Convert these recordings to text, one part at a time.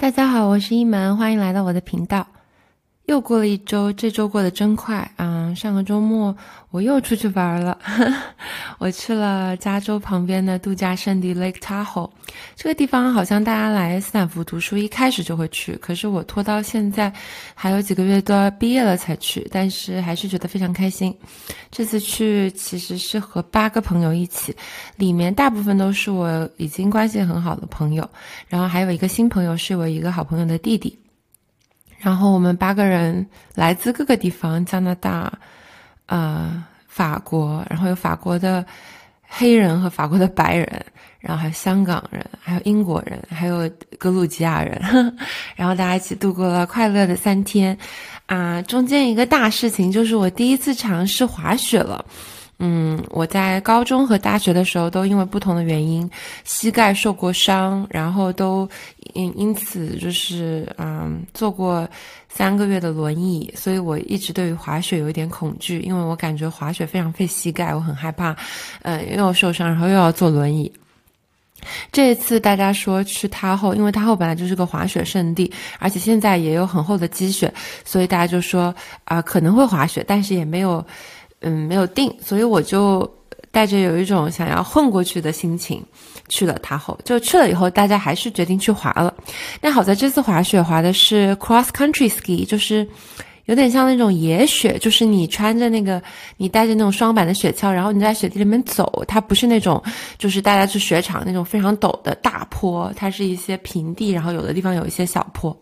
大家好，我是一门，欢迎来到我的频道。又过了一周，这周过得真快啊！上个周末我又出去玩了，我去了加州旁边的度假胜地 Lake Tahoe。这个地方好像大家来斯坦福读书一开始就会去，可是我拖到现在还有几个月都要毕业了才去，但是还是觉得非常开心。这次去其实是和八个朋友一起，里面大部分都是我已经关系很好的朋友，然后还有一个新朋友是我一个好朋友的弟弟。然后我们八个人来自各个地方，加拿大，呃，法国，然后有法国的黑人和法国的白人，然后还有香港人，还有英国人，还有格鲁吉亚人，然后大家一起度过了快乐的三天，啊，中间一个大事情就是我第一次尝试滑雪了。嗯，我在高中和大学的时候都因为不同的原因膝盖受过伤，然后都因因此就是嗯坐过三个月的轮椅，所以我一直对于滑雪有一点恐惧，因为我感觉滑雪非常费膝盖，我很害怕，呃又要受伤，然后又要坐轮椅。这一次大家说去他后，因为他后本来就是个滑雪圣地，而且现在也有很厚的积雪，所以大家就说啊可能会滑雪，但是也没有。嗯，没有定，所以我就带着有一种想要混过去的心情去了塔后。就去了以后，大家还是决定去滑了。但好在这次滑雪滑的是 cross country ski，就是有点像那种野雪，就是你穿着那个，你带着那种双板的雪橇，然后你在雪地里面走。它不是那种，就是大家去雪场那种非常陡的大坡，它是一些平地，然后有的地方有一些小坡。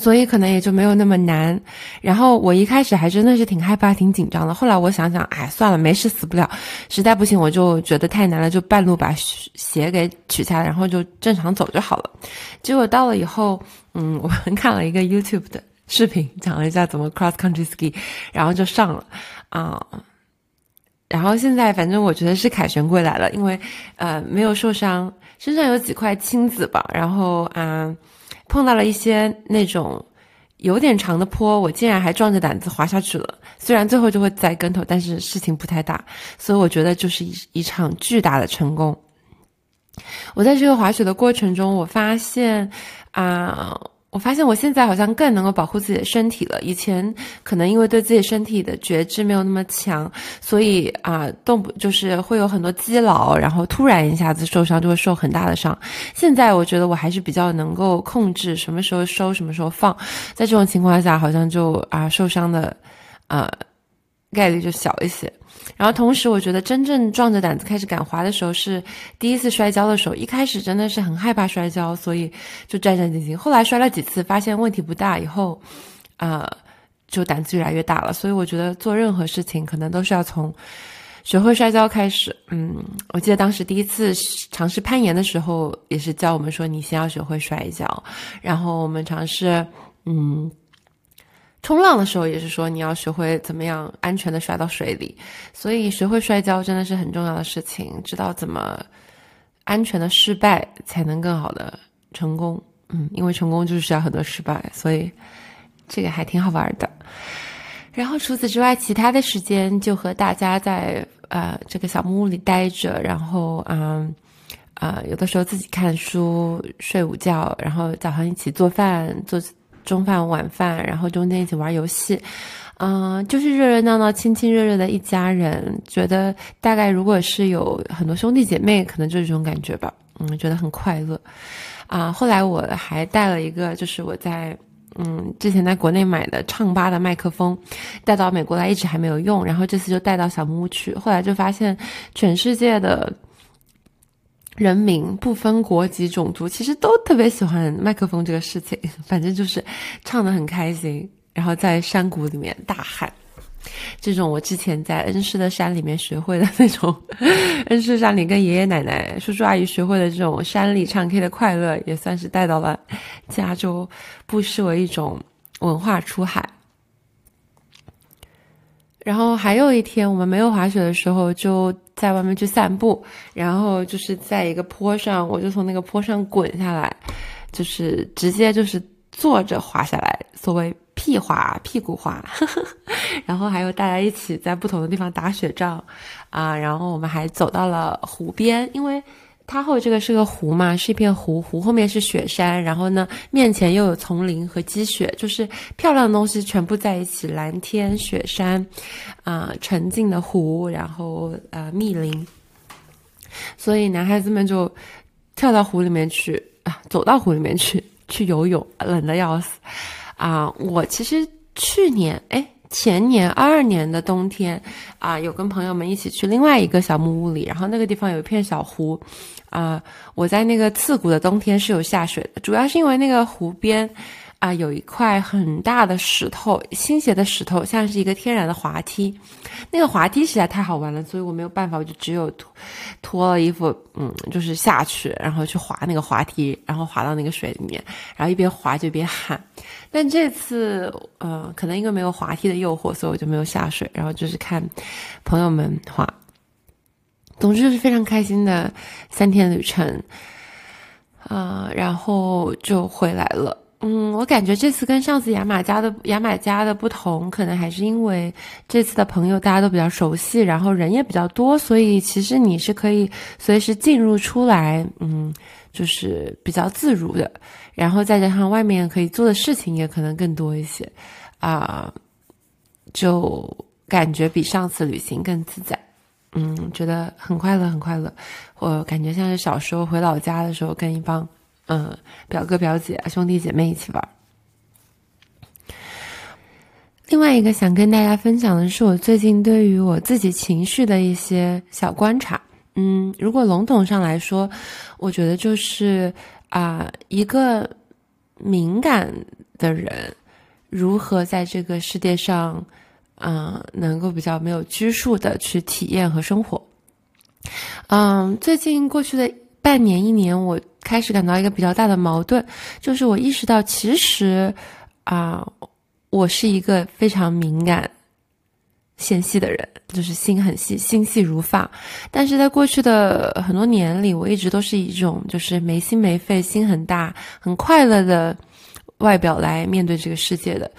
所以可能也就没有那么难。然后我一开始还真的是挺害怕、挺紧张的。后来我想想，哎，算了，没事，死不了。实在不行，我就觉得太难了，就半路把鞋给取下来，然后就正常走就好了。结果到了以后，嗯，我们看了一个 YouTube 的视频，讲了一下怎么 cross country ski，然后就上了啊。然后现在反正我觉得是凯旋归来了，因为呃没有受伤，身上有几块青紫吧，然后啊。碰到了一些那种有点长的坡，我竟然还壮着胆子滑下去了。虽然最后就会栽跟头，但是事情不太大，所以我觉得就是一一场巨大的成功。我在这个滑雪的过程中，我发现啊。我发现我现在好像更能够保护自己的身体了。以前可能因为对自己身体的觉知没有那么强，所以啊，动不就是会有很多积劳，然后突然一下子受伤就会受很大的伤。现在我觉得我还是比较能够控制什么时候收，什么时候放。在这种情况下，好像就啊受伤的，呃。概率就小一些，然后同时我觉得真正壮着胆子开始敢滑的时候是第一次摔跤的时候，一开始真的是很害怕摔跤，所以就战战兢兢。后来摔了几次，发现问题不大以后，啊，就胆子越来越大了。所以我觉得做任何事情可能都是要从学会摔跤开始。嗯，我记得当时第一次尝试攀岩的时候，也是教我们说你先要学会摔跤，然后我们尝试嗯。冲浪的时候也是说你要学会怎么样安全的摔到水里，所以学会摔跤真的是很重要的事情，知道怎么安全的失败才能更好的成功。嗯，因为成功就是需要很多失败，所以这个还挺好玩的。然后除此之外，其他的时间就和大家在呃这个小木屋里待着，然后嗯啊有的时候自己看书、睡午觉，然后早上一起做饭做。中饭、晚饭，然后中间一起玩游戏，嗯，就是热热闹闹、亲亲热热的一家人。觉得大概如果是有很多兄弟姐妹，可能就是这种感觉吧。嗯，觉得很快乐。啊，后来我还带了一个，就是我在嗯之前在国内买的唱吧的麦克风，带到美国来，一直还没有用。然后这次就带到小木屋去。后来就发现，全世界的。人民不分国籍、种族，其实都特别喜欢麦克风这个事情。反正就是唱的很开心，然后在山谷里面大喊，这种我之前在恩施的山里面学会的那种，恩施山里跟爷爷奶奶、叔叔阿姨学会的这种山里唱 K 的快乐，也算是带到了加州，不失为一种文化出海。然后还有一天，我们没有滑雪的时候，就在外面去散步。然后就是在一个坡上，我就从那个坡上滚下来，就是直接就是坐着滑下来，所谓屁滑、屁股滑。然后还有大家一起在不同的地方打雪仗，啊，然后我们还走到了湖边，因为。它后这个是个湖嘛，是一片湖，湖后面是雪山，然后呢，面前又有丛林和积雪，就是漂亮的东西全部在一起，蓝天、雪山，啊，沉静的湖，然后呃密林，所以男孩子们就跳到湖里面去啊，走到湖里面去去游泳，冷的要死啊！我其实去年哎。前年二二年的冬天，啊，有跟朋友们一起去另外一个小木屋里，然后那个地方有一片小湖，啊，我在那个刺骨的冬天是有下水的，主要是因为那个湖边。啊，有一块很大的石头，倾斜的石头，像是一个天然的滑梯。那个滑梯实在太好玩了，所以我没有办法，我就只有脱脱了衣服，嗯，就是下去，然后去滑那个滑梯，然后滑到那个水里面，然后一边滑就一边喊。但这次，呃，可能因为没有滑梯的诱惑，所以我就没有下水，然后就是看朋友们滑。总之就是非常开心的三天旅程，啊，然后就回来了。嗯，我感觉这次跟上次牙买加的牙买加的不同，可能还是因为这次的朋友大家都比较熟悉，然后人也比较多，所以其实你是可以随时进入出来，嗯，就是比较自如的。然后再加上外面可以做的事情也可能更多一些，啊，就感觉比上次旅行更自在。嗯，觉得很快乐，很快乐。我感觉像是小时候回老家的时候，跟一帮。嗯，表哥表姐兄弟姐妹一起玩。另外一个想跟大家分享的是，我最近对于我自己情绪的一些小观察。嗯，如果笼统上来说，我觉得就是啊，一个敏感的人如何在这个世界上，嗯，能够比较没有拘束的去体验和生活。嗯，最近过去的。半年一年，我开始感到一个比较大的矛盾，就是我意识到，其实啊，我是一个非常敏感、纤细的人，就是心很细，心细如发。但是在过去的很多年里，我一直都是以一种就是没心没肺、心很大、很快乐的外表来面对这个世界的。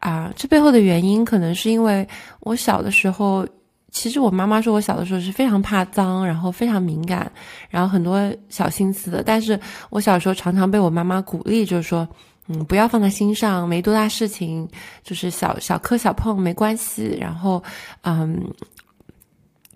啊，这背后的原因，可能是因为我小的时候。其实我妈妈说，我小的时候是非常怕脏，然后非常敏感，然后很多小心思的。但是我小时候常常被我妈妈鼓励，就是说，嗯，不要放在心上，没多大事情，就是小小磕小碰没关系。然后，嗯，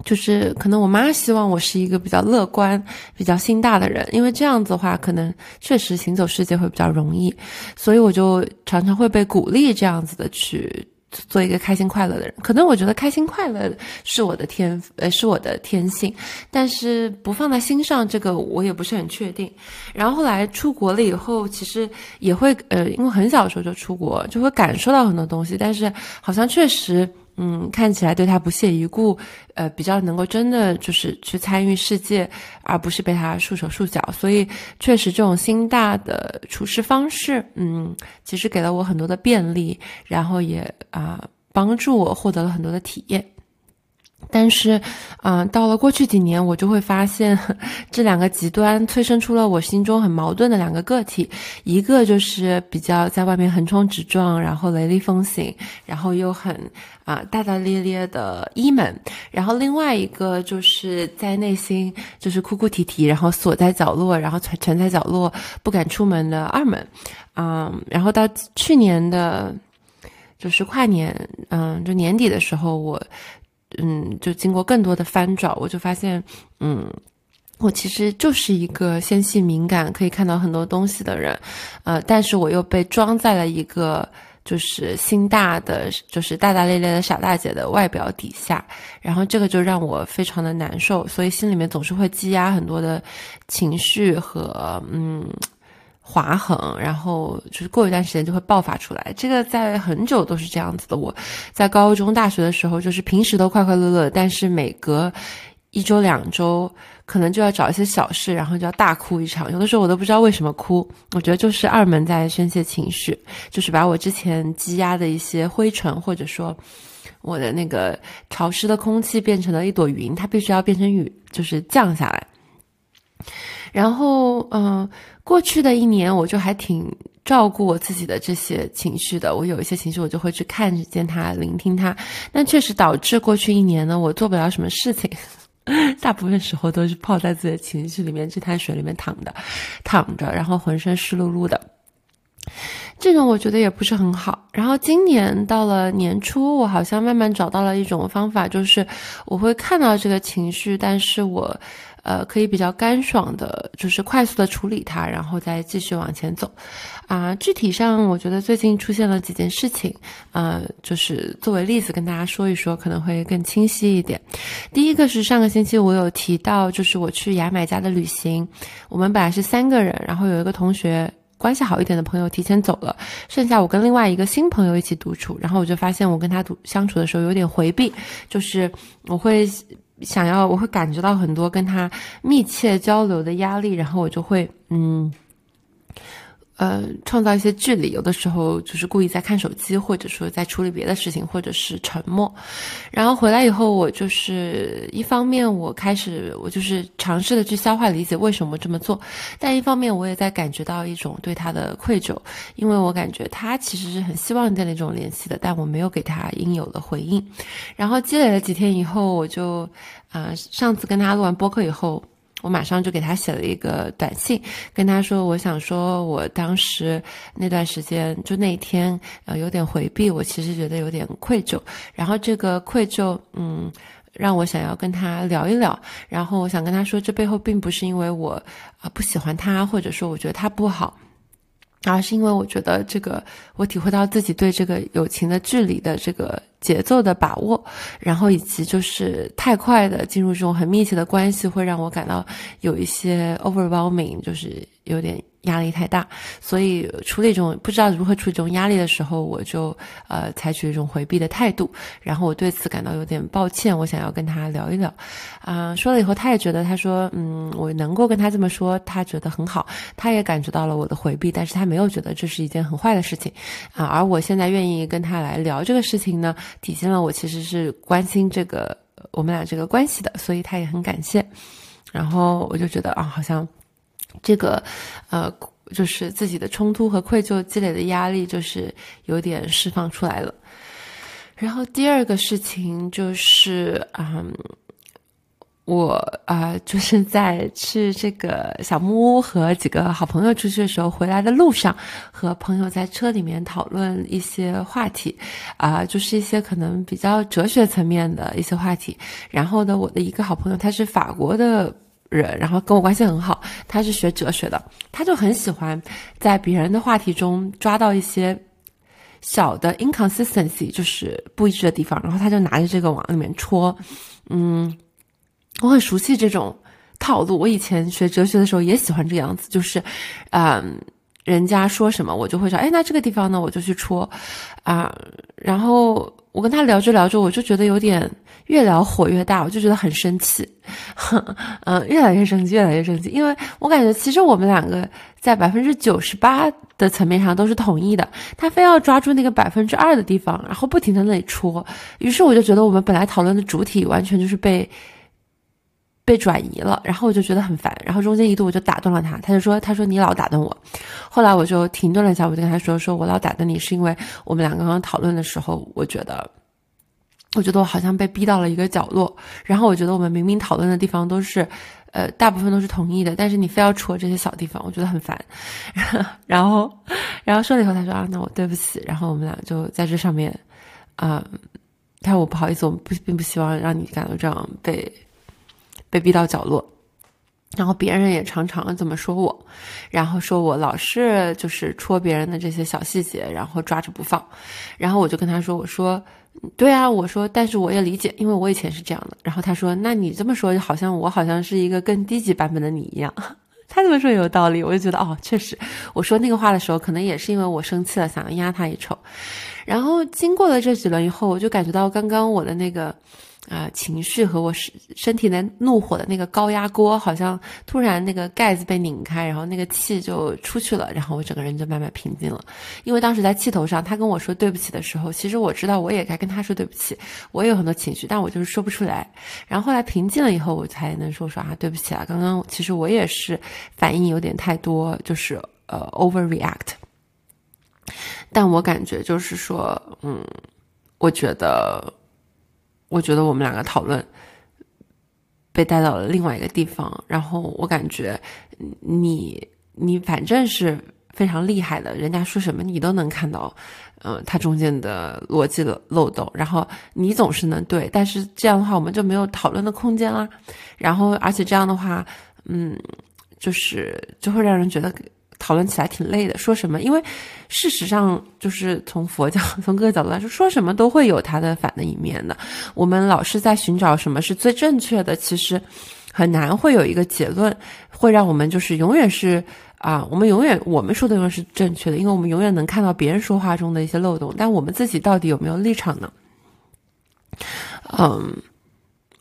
就是可能我妈希望我是一个比较乐观、比较心大的人，因为这样子的话，可能确实行走世界会比较容易。所以我就常常会被鼓励这样子的去。做一个开心快乐的人，可能我觉得开心快乐是我的天，呃，是我的天性，但是不放在心上，这个我也不是很确定。然后后来出国了以后，其实也会，呃，因为很小的时候就出国，就会感受到很多东西，但是好像确实。嗯，看起来对他不屑一顾，呃，比较能够真的就是去参与世界，而不是被他束手束脚。所以，确实这种心大的处事方式，嗯，其实给了我很多的便利，然后也啊帮助我获得了很多的体验。但是，嗯，到了过去几年，我就会发现，这两个极端催生出了我心中很矛盾的两个个体，一个就是比较在外面横冲直撞，然后雷厉风行，然后又很啊大大咧咧的一门，然后另外一个就是在内心就是哭哭啼啼，然后锁在角落，然后沉沉在角落不敢出门的二门，嗯，然后到去年的，就是跨年，嗯，就年底的时候我。嗯，就经过更多的翻找，我就发现，嗯，我其实就是一个纤细敏感，可以看到很多东西的人，呃，但是我又被装在了一个就是心大的，就是大大咧咧的傻大姐的外表底下，然后这个就让我非常的难受，所以心里面总是会积压很多的情绪和嗯。划痕，然后就是过一段时间就会爆发出来。这个在很久都是这样子的。我在高中、大学的时候，就是平时都快快乐乐，但是每隔一周、两周，可能就要找一些小事，然后就要大哭一场。有的时候我都不知道为什么哭。我觉得就是二门在宣泄情绪，就是把我之前积压的一些灰尘，或者说我的那个潮湿的空气，变成了一朵云，它必须要变成雨，就是降下来。然后，嗯。过去的一年，我就还挺照顾我自己的这些情绪的。我有一些情绪，我就会去看见他，聆听他。但确实导致过去一年呢，我做不了什么事情。大部分时候都是泡在自己的情绪里面，这滩水里面躺着，躺着，然后浑身湿漉漉的。这种我觉得也不是很好。然后今年到了年初，我好像慢慢找到了一种方法，就是我会看到这个情绪，但是我，呃，可以比较干爽的，就是快速的处理它，然后再继续往前走。啊，具体上我觉得最近出现了几件事情，呃，就是作为例子跟大家说一说，可能会更清晰一点。第一个是上个星期我有提到，就是我去牙买加的旅行，我们本来是三个人，然后有一个同学。关系好一点的朋友提前走了，剩下我跟另外一个新朋友一起独处，然后我就发现我跟他独相处的时候有点回避，就是我会想要，我会感觉到很多跟他密切交流的压力，然后我就会嗯。呃，创造一些距离，有的时候就是故意在看手机，或者说在处理别的事情，或者是沉默。然后回来以后，我就是一方面我开始，我就是尝试的去消化理解为什么这么做，但一方面我也在感觉到一种对他的愧疚，因为我感觉他其实是很希望建立这种联系的，但我没有给他应有的回应。然后积累了几天以后，我就啊，上次跟他录完播客以后。我马上就给他写了一个短信，跟他说，我想说，我当时那段时间就那一天，呃，有点回避，我其实觉得有点愧疚，然后这个愧疚，嗯，让我想要跟他聊一聊，然后我想跟他说，这背后并不是因为我啊不喜欢他，或者说我觉得他不好。而是因为我觉得这个，我体会到自己对这个友情的距离的这个节奏的把握，然后以及就是太快的进入这种很密切的关系，会让我感到有一些 overwhelming，就是有点。压力太大，所以处理这种不知道如何处理这种压力的时候，我就呃采取一种回避的态度。然后我对此感到有点抱歉，我想要跟他聊一聊。啊，说了以后，他也觉得，他说，嗯，我能够跟他这么说，他觉得很好。他也感觉到了我的回避，但是他没有觉得这是一件很坏的事情。啊，而我现在愿意跟他来聊这个事情呢，体现了我其实是关心这个我们俩这个关系的，所以他也很感谢。然后我就觉得啊，好像。这个，呃，就是自己的冲突和愧疚积累的压力，就是有点释放出来了。然后第二个事情就是，嗯，我啊，就是在去这个小木屋和几个好朋友出去的时候，回来的路上，和朋友在车里面讨论一些话题，啊，就是一些可能比较哲学层面的一些话题。然后呢，我的一个好朋友，他是法国的。人，然后跟我关系很好，他是学哲学的，他就很喜欢在别人的话题中抓到一些小的 inconsistency，就是不一致的地方，然后他就拿着这个往里面戳。嗯，我很熟悉这种套路，我以前学哲学的时候也喜欢这样子，就是，嗯，人家说什么我就会说，哎，那这个地方呢，我就去戳，啊，然后。我跟他聊着聊着，我就觉得有点越聊火越大，我就觉得很生气，嗯，越来越生气，越来越生气，因为我感觉其实我们两个在百分之九十八的层面上都是统一的，他非要抓住那个百分之二的地方，然后不停在那里戳，于是我就觉得我们本来讨论的主体完全就是被。被转移了，然后我就觉得很烦，然后中间一度我就打断了他，他就说：“他说你老打断我。”后来我就停顿了一下，我就跟他说：“说我老打断你是因为我们两个刚刚讨论的时候，我觉得，我觉得我好像被逼到了一个角落，然后我觉得我们明明讨论的地方都是，呃，大部分都是同意的，但是你非要戳这些小地方，我觉得很烦。然后，然后说了以后，他说：啊，那我对不起。然后我们俩就在这上面，啊，他说我不好意思，我们不并不希望让你感到这样被。”被逼到角落，然后别人也常常这么说我，然后说我老是就是戳别人的这些小细节，然后抓着不放。然后我就跟他说：“我说，对啊，我说，但是我也理解，因为我以前是这样的。”然后他说：“那你这么说，好像我好像是一个更低级版本的你一样。”他这么说也有道理，我就觉得哦，确实，我说那个话的时候，可能也是因为我生气了，想要压他一筹。然后经过了这几轮以后，我就感觉到刚刚我的那个。啊，情绪和我身身体的怒火的那个高压锅，好像突然那个盖子被拧开，然后那个气就出去了，然后我整个人就慢慢平静了。因为当时在气头上，他跟我说对不起的时候，其实我知道我也该跟他说对不起，我也有很多情绪，但我就是说不出来。然后后来平静了以后，我才能说说啊，对不起啊，刚刚其实我也是反应有点太多，就是呃 overreact。但我感觉就是说，嗯，我觉得。我觉得我们两个讨论被带到了另外一个地方，然后我感觉你你反正是非常厉害的，人家说什么你都能看到，嗯，它中间的逻辑的漏洞，然后你总是能对，但是这样的话我们就没有讨论的空间啦，然后而且这样的话，嗯，就是就会让人觉得。讨论起来挺累的，说什么？因为事实上，就是从佛教 从各个角度来说，说什么都会有它的反的一面的。我们老是在寻找什么是最正确的，其实很难会有一个结论，会让我们就是永远是啊，我们永远我们说的永远是正确的，因为我们永远能看到别人说话中的一些漏洞，但我们自己到底有没有立场呢？嗯。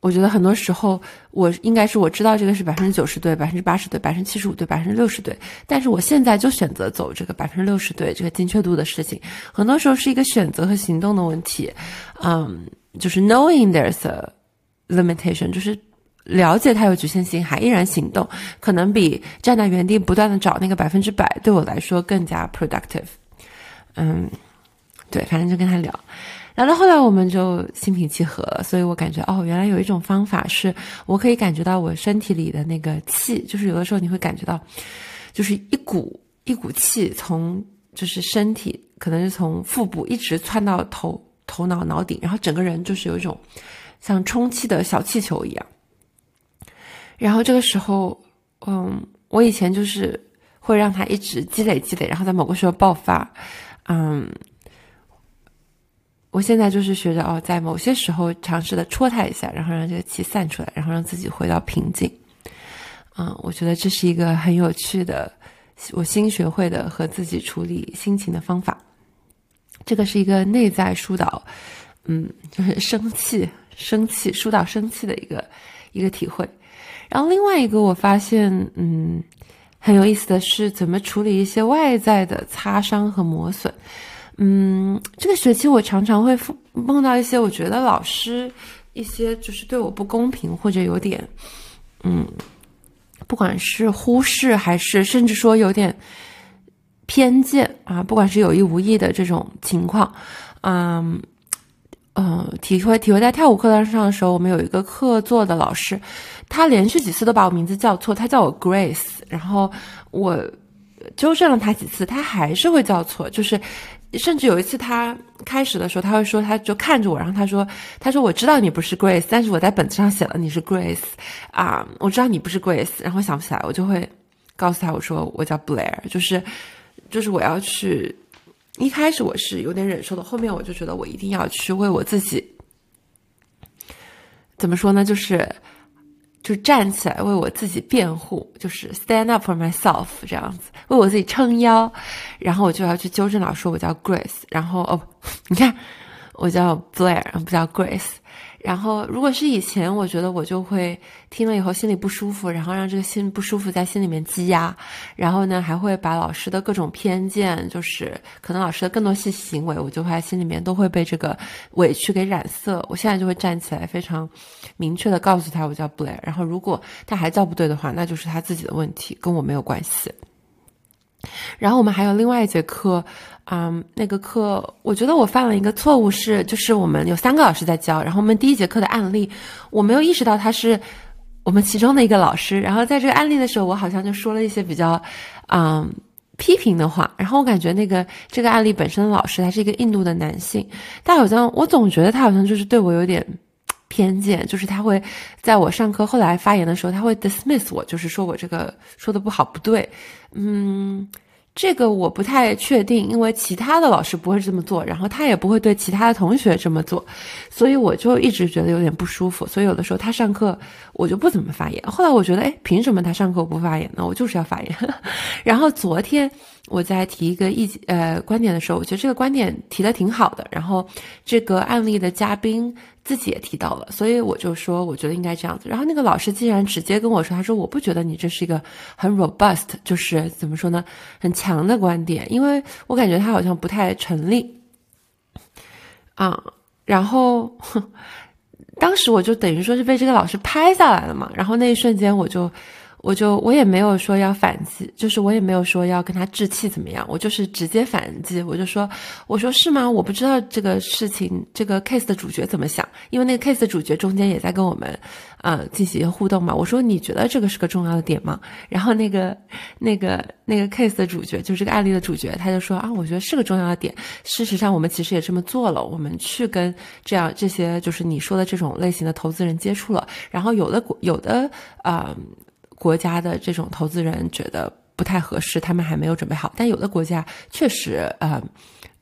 我觉得很多时候，我应该是我知道这个是百分之九十对，百分之八十对，百分之七十五对，百分之六十对。但是我现在就选择走这个百分之六十对这个精确度的事情。很多时候是一个选择和行动的问题。嗯，就是 knowing there's a limitation，就是了解它有局限性，还依然行动，可能比站在原地不断的找那个百分之百对我来说更加 productive。嗯，对，反正就跟他聊。聊到后来，我们就心平气和了，所以我感觉哦，原来有一种方法是我可以感觉到我身体里的那个气，就是有的时候你会感觉到，就是一股一股气从就是身体，可能是从腹部一直窜到头头脑脑顶，然后整个人就是有一种像充气的小气球一样。然后这个时候，嗯，我以前就是会让它一直积累积累，然后在某个时候爆发，嗯。我现在就是学着哦，在某些时候尝试的戳它一下，然后让这个气散出来，然后让自己回到平静。嗯，我觉得这是一个很有趣的，我新学会的和自己处理心情的方法。这个是一个内在疏导，嗯，就是生气、生气疏导生气的一个一个体会。然后另外一个我发现，嗯，很有意思的是怎么处理一些外在的擦伤和磨损。嗯，这个学期我常常会碰到一些我觉得老师一些就是对我不公平或者有点，嗯，不管是忽视还是甚至说有点偏见啊，不管是有意无意的这种情况，嗯，呃，体会体会在跳舞课堂上的时候，我们有一个课座的老师，他连续几次都把我名字叫错，他叫我 Grace，然后我纠正了他几次，他还是会叫错，就是。甚至有一次，他开始的时候，他会说，他就看着我，然后他说：“他说我知道你不是 Grace，但是我在本子上写了你是 Grace，啊，我知道你不是 Grace，然后想不起来，我就会告诉他，我说我叫 Blair，就是，就是我要去。一开始我是有点忍受的，后面我就觉得我一定要去为我自己，怎么说呢？就是。”就站起来为我自己辩护，就是 stand up for myself 这样子，为我自己撑腰，然后我就要去纠正老师，我叫 Grace，然后哦，你看，我叫 Blair，不叫 Grace。然后，如果是以前，我觉得我就会听了以后心里不舒服，然后让这个心不舒服在心里面积压，然后呢，还会把老师的各种偏见，就是可能老师的更多细行为，我就会在心里面都会被这个委屈给染色。我现在就会站起来，非常明确的告诉他，我叫 Blair。然后，如果他还叫不对的话，那就是他自己的问题，跟我没有关系。然后我们还有另外一节课，嗯，那个课我觉得我犯了一个错误是，就是我们有三个老师在教，然后我们第一节课的案例，我没有意识到他是我们其中的一个老师，然后在这个案例的时候，我好像就说了一些比较，嗯，批评的话，然后我感觉那个这个案例本身的老师他是一个印度的男性，但好像我总觉得他好像就是对我有点偏见，就是他会在我上课后来发言的时候，他会 dismiss 我，就是说我这个说的不好不对。嗯，这个我不太确定，因为其他的老师不会这么做，然后他也不会对其他的同学这么做，所以我就一直觉得有点不舒服。所以有的时候他上课，我就不怎么发言。后来我觉得，哎，凭什么他上课不发言呢？我就是要发言。然后昨天我在提一个意呃观点的时候，我觉得这个观点提的挺好的。然后这个案例的嘉宾。自己也提到了，所以我就说，我觉得应该这样子。然后那个老师竟然直接跟我说，他说我不觉得你这是一个很 robust，就是怎么说呢，很强的观点，因为我感觉他好像不太成立。啊，然后 当时我就等于说是被这个老师拍下来了嘛，然后那一瞬间我就我就我也没有说要反击，就是我也没有说要跟他置气怎么样，我就是直接反击，我就说，我说是吗？我不知道这个事情，这个 case 的主角怎么想，因为那个 case 的主角中间也在跟我们，呃，进行互动嘛。我说你觉得这个是个重要的点吗？然后那个那个那个 case 的主角，就是这个案例的主角，他就说啊，我觉得是个重要的点。事实上，我们其实也这么做了，我们去跟这样这些就是你说的这种类型的投资人接触了，然后有的有的啊。国家的这种投资人觉得不太合适，他们还没有准备好。但有的国家确实，呃，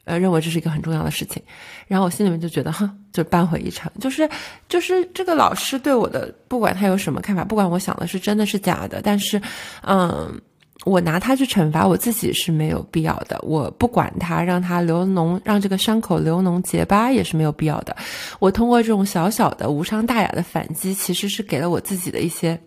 呃，认为这是一个很重要的事情。然后我心里面就觉得，哈，就扳回一城。就是，就是这个老师对我的，不管他有什么看法，不管我想的是真的是假的，但是，嗯，我拿他去惩罚我自己是没有必要的。我不管他，让他流脓，让这个伤口流脓结疤也是没有必要的。我通过这种小小的无伤大雅的反击，其实是给了我自己的一些。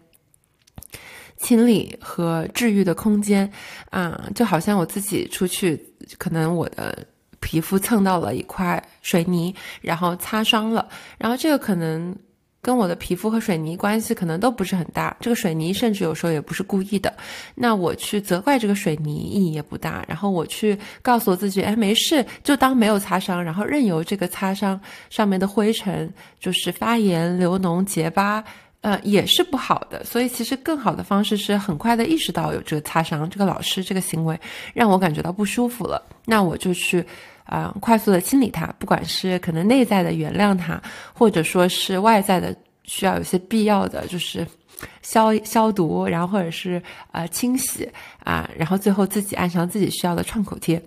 清理和治愈的空间，啊，就好像我自己出去，可能我的皮肤蹭到了一块水泥，然后擦伤了，然后这个可能跟我的皮肤和水泥关系可能都不是很大，这个水泥甚至有时候也不是故意的，那我去责怪这个水泥意义也不大，然后我去告诉我自己，哎，没事，就当没有擦伤，然后任由这个擦伤上面的灰尘就是发炎、流脓、结疤。呃，也是不好的，所以其实更好的方式是很快的意识到有这个擦伤，这个老师这个行为让我感觉到不舒服了，那我就去啊快速的清理它，不管是可能内在的原谅它，或者说是外在的需要有些必要的就是消消毒，然后或者是呃清洗啊，然后最后自己按上自己需要的创口贴。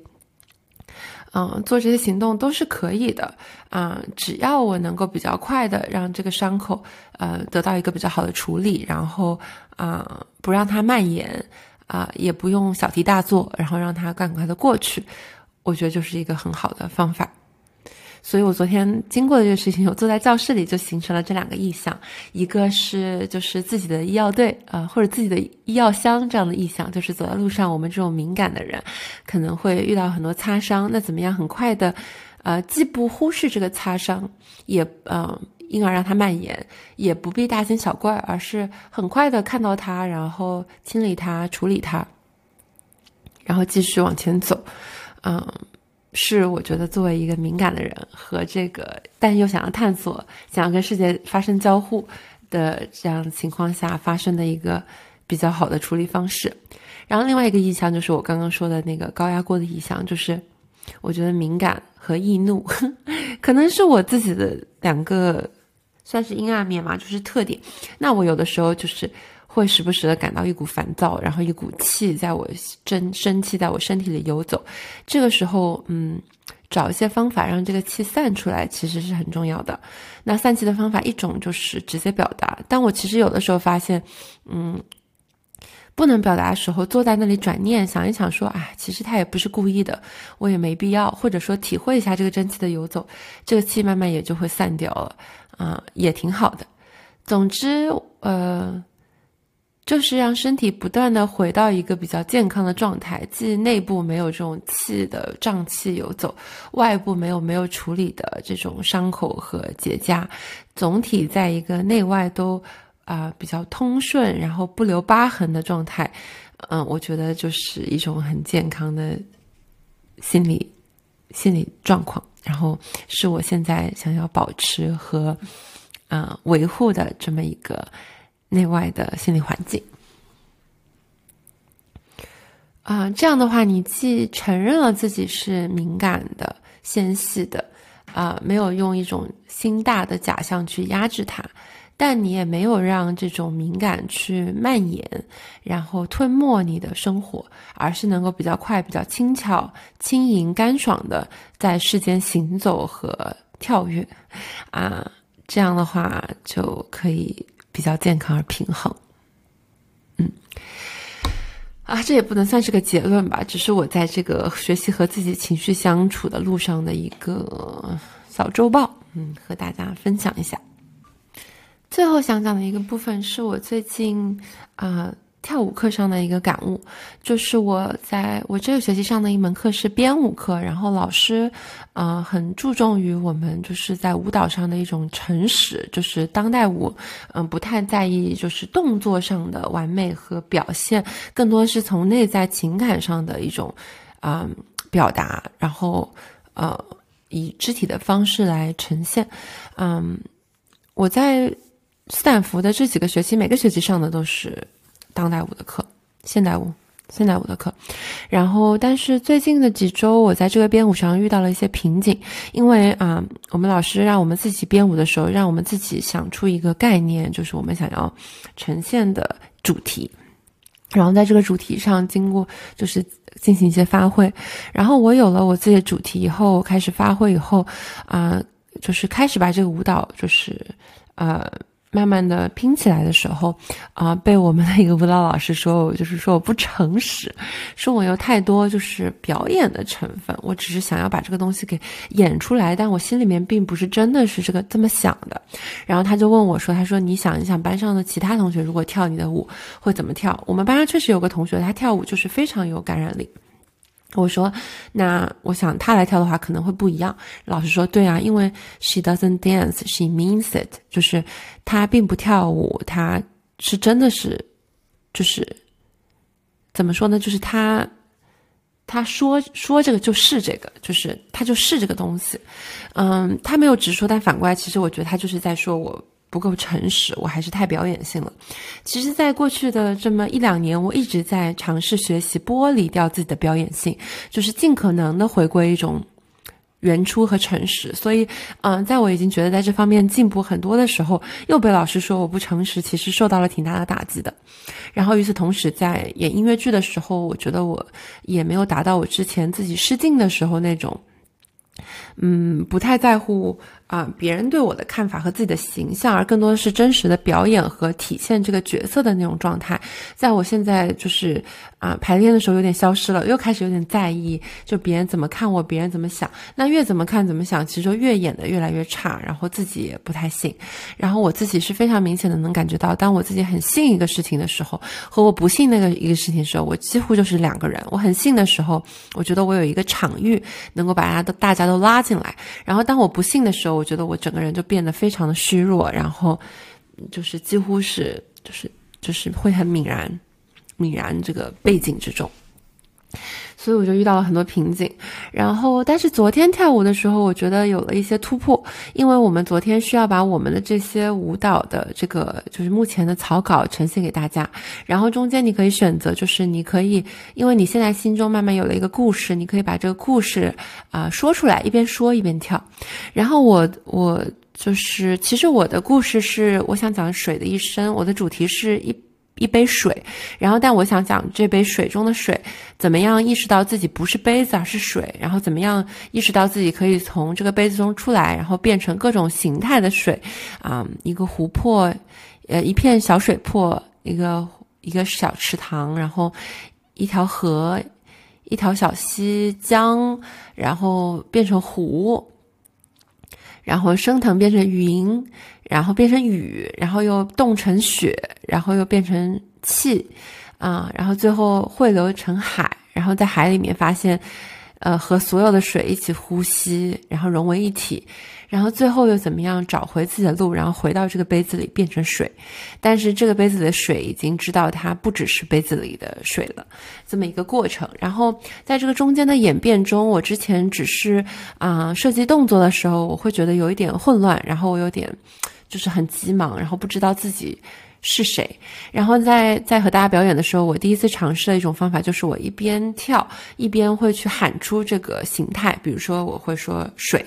嗯，做这些行动都是可以的啊，只要我能够比较快的让这个伤口呃得到一个比较好的处理，然后啊不让它蔓延啊，也不用小题大做，然后让它赶快的过去，我觉得就是一个很好的方法。所以我昨天经过的这个事情，我坐在教室里就形成了这两个意象，一个是就是自己的医药队啊，或者自己的医药箱这样的意象，就是走在路上，我们这种敏感的人可能会遇到很多擦伤，那怎么样很快的，呃，既不忽视这个擦伤，也呃，因而让它蔓延，也不必大惊小怪，而是很快的看到它，然后清理它，处理它，然后继续往前走，嗯。是我觉得作为一个敏感的人和这个，但又想要探索、想要跟世界发生交互的这样情况下发生的一个比较好的处理方式。然后另外一个意象就是我刚刚说的那个高压锅的意象，就是我觉得敏感和易怒 可能是我自己的两个算是阴暗面嘛，就是特点。那我有的时候就是。会时不时的感到一股烦躁，然后一股气在我真生气在我身体里游走。这个时候，嗯，找一些方法让这个气散出来，其实是很重要的。那散气的方法一种就是直接表达，但我其实有的时候发现，嗯，不能表达的时候，坐在那里转念想一想，说，啊，其实他也不是故意的，我也没必要，或者说体会一下这个真气的游走，这个气慢慢也就会散掉了，啊，也挺好的。总之，呃。就是让身体不断的回到一个比较健康的状态，既内部没有这种气的胀气游走，外部没有没有处理的这种伤口和结痂，总体在一个内外都啊比较通顺，然后不留疤痕的状态。嗯，我觉得就是一种很健康的心理心理状况，然后是我现在想要保持和啊维护的这么一个。内外的心理环境啊，这样的话，你既承认了自己是敏感的、纤细的，啊，没有用一种心大的假象去压制它，但你也没有让这种敏感去蔓延，然后吞没你的生活，而是能够比较快、比较轻巧、轻盈、干爽的在世间行走和跳跃，啊，这样的话就可以。比较健康而平衡，嗯，啊，这也不能算是个结论吧，只是我在这个学习和自己情绪相处的路上的一个小周报，嗯，和大家分享一下。最后想讲的一个部分是我最近啊跳舞课上的一个感悟，就是我在我这个学期上的一门课是编舞课，然后老师，呃，很注重于我们就是在舞蹈上的一种诚实，就是当代舞，嗯，不太在意就是动作上的完美和表现，更多是从内在情感上的一种，嗯，表达，然后，呃，以肢体的方式来呈现，嗯，我在斯坦福的这几个学期，每个学期上的都是。当代舞的课，现代舞，现代舞的课，然后，但是最近的几周，我在这个编舞上遇到了一些瓶颈，因为啊，我们老师让我们自己编舞的时候，让我们自己想出一个概念，就是我们想要呈现的主题，然后在这个主题上经过就是进行一些发挥，然后我有了我自己的主题以后，开始发挥以后，啊，就是开始把这个舞蹈就是呃。慢慢的拼起来的时候，啊，被我们的一个舞蹈老师说，就是说我不诚实，说我有太多就是表演的成分，我只是想要把这个东西给演出来，但我心里面并不是真的是这个这么想的。然后他就问我说：“他说你想一想，班上的其他同学如果跳你的舞会怎么跳？我们班上确实有个同学，他跳舞就是非常有感染力。”我说，那我想他来跳的话可能会不一样。老师说，对啊，因为 she doesn't dance, she means it，就是他并不跳舞，他是真的是，就是怎么说呢？就是他他说说这个就是这个，就是他就是这个东西。嗯，他没有直说，但反过来，其实我觉得他就是在说我。不够诚实，我还是太表演性了。其实，在过去的这么一两年，我一直在尝试学习剥离掉自己的表演性，就是尽可能的回归一种原初和诚实。所以，嗯，在我已经觉得在这方面进步很多的时候，又被老师说我不诚实，其实受到了挺大的打击的。然后，与此同时，在演音乐剧的时候，我觉得我也没有达到我之前自己试镜的时候那种，嗯，不太在乎。啊，别人对我的看法和自己的形象，而更多的是真实的表演和体现这个角色的那种状态，在我现在就是啊排练的时候有点消失了，又开始有点在意，就别人怎么看我，别人怎么想，那越怎么看怎么想，其实就越演的越来越差，然后自己也不太信，然后我自己是非常明显的能感觉到，当我自己很信一个事情的时候，和我不信那个一个事情的时候，我几乎就是两个人。我很信的时候，我觉得我有一个场域能够把大家都大家都拉进来，然后当我不信的时候。我觉得我整个人就变得非常的虚弱，然后就是几乎是就是就是会很泯然泯然这个背景之中，所以我就遇到了很多瓶颈。然后，但是昨天跳舞的时候，我觉得有了一些突破，因为我们昨天需要把我们的这些舞蹈的这个就是目前的草稿呈现给大家。然后中间你可以选择，就是你可以，因为你现在心中慢慢有了一个故事，你可以把这个故事啊说出来，一边说一边跳。然后我我就是，其实我的故事是我想讲水的一生，我的主题是一一杯水。然后，但我想讲这杯水中的水，怎么样意识到自己不是杯子而是水，然后怎么样意识到自己可以从这个杯子中出来，然后变成各种形态的水，啊，一个湖泊，呃，一片小水泊，一个一个小池塘，然后一条河。一条小溪江，然后变成湖，然后升腾变成云，然后变成雨，然后又冻成雪，然后又变成气，啊，然后最后汇流成海，然后在海里面发现，呃，和所有的水一起呼吸，然后融为一体。然后最后又怎么样找回自己的路，然后回到这个杯子里变成水，但是这个杯子里的水已经知道它不只是杯子里的水了，这么一个过程。然后在这个中间的演变中，我之前只是啊设计动作的时候，我会觉得有一点混乱，然后我有点就是很急忙，然后不知道自己是谁。然后在在和大家表演的时候，我第一次尝试的一种方法就是我一边跳一边会去喊出这个形态，比如说我会说水。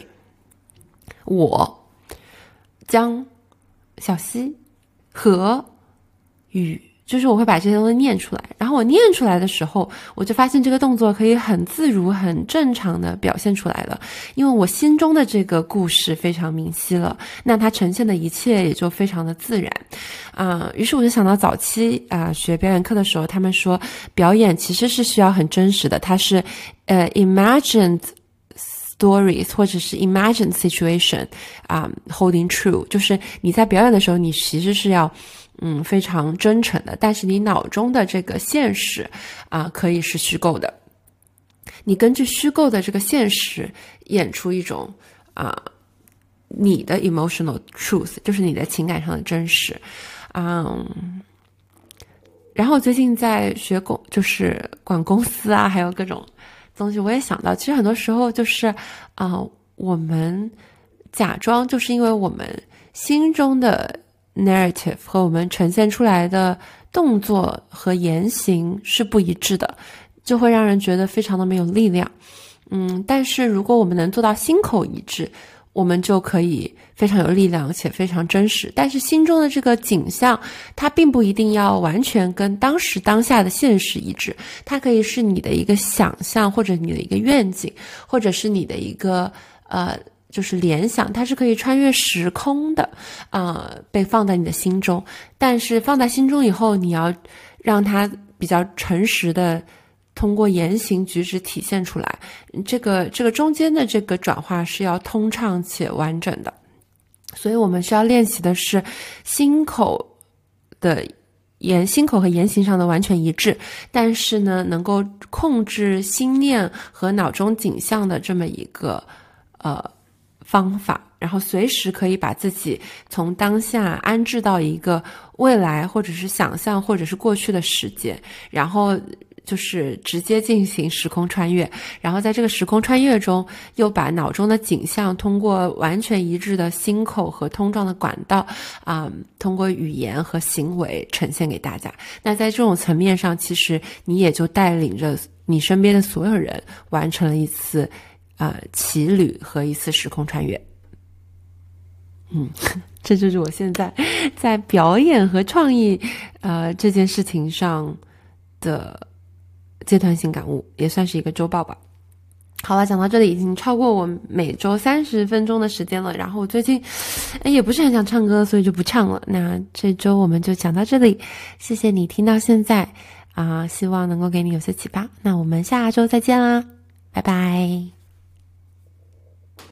我江小溪和雨，就是我会把这些东西念出来。然后我念出来的时候，我就发现这个动作可以很自如、很正常的表现出来了。因为我心中的这个故事非常明晰了，那它呈现的一切也就非常的自然啊。于是我就想到早期啊学表演课的时候，他们说表演其实是需要很真实的，它是呃 imagined。Stories 或者是 imagine situation 啊，holding true，就是你在表演的时候，你其实是要嗯，非常真诚的。但是你脑中的这个现实啊，可以是虚构的。你根据虚构的这个现实演出一种啊，你的 emotional truth，就是你的情感上的真实。嗯，然后最近在学公，就是管公司啊，还有各种东西，我也想到，其实很多时候就是啊，我们假装就是因为我们心中的。narrative 和我们呈现出来的动作和言行是不一致的，就会让人觉得非常的没有力量。嗯，但是如果我们能做到心口一致，我们就可以非常有力量且非常真实。但是心中的这个景象，它并不一定要完全跟当时当下的现实一致，它可以是你的一个想象，或者你的一个愿景，或者是你的一个呃。就是联想，它是可以穿越时空的，呃，被放在你的心中。但是放在心中以后，你要让它比较诚实的通过言行举止体现出来。这个这个中间的这个转化是要通畅且完整的。所以我们需要练习的是心口的言，心口和言行上的完全一致。但是呢，能够控制心念和脑中景象的这么一个呃。方法，然后随时可以把自己从当下安置到一个未来，或者是想象，或者是过去的时间，然后就是直接进行时空穿越，然后在这个时空穿越中，又把脑中的景象通过完全一致的心口和通状的管道啊，通过语言和行为呈现给大家。那在这种层面上，其实你也就带领着你身边的所有人完成了一次。呃，骑旅和一次时空穿越，嗯，这就是我现在在表演和创意呃这件事情上的阶段性感悟，也算是一个周报吧。好了，讲到这里已经超过我每周三十分钟的时间了。然后我最近也不是很想唱歌，所以就不唱了。那这周我们就讲到这里，谢谢你听到现在啊，希望能够给你有些启发。那我们下周再见啦，拜拜。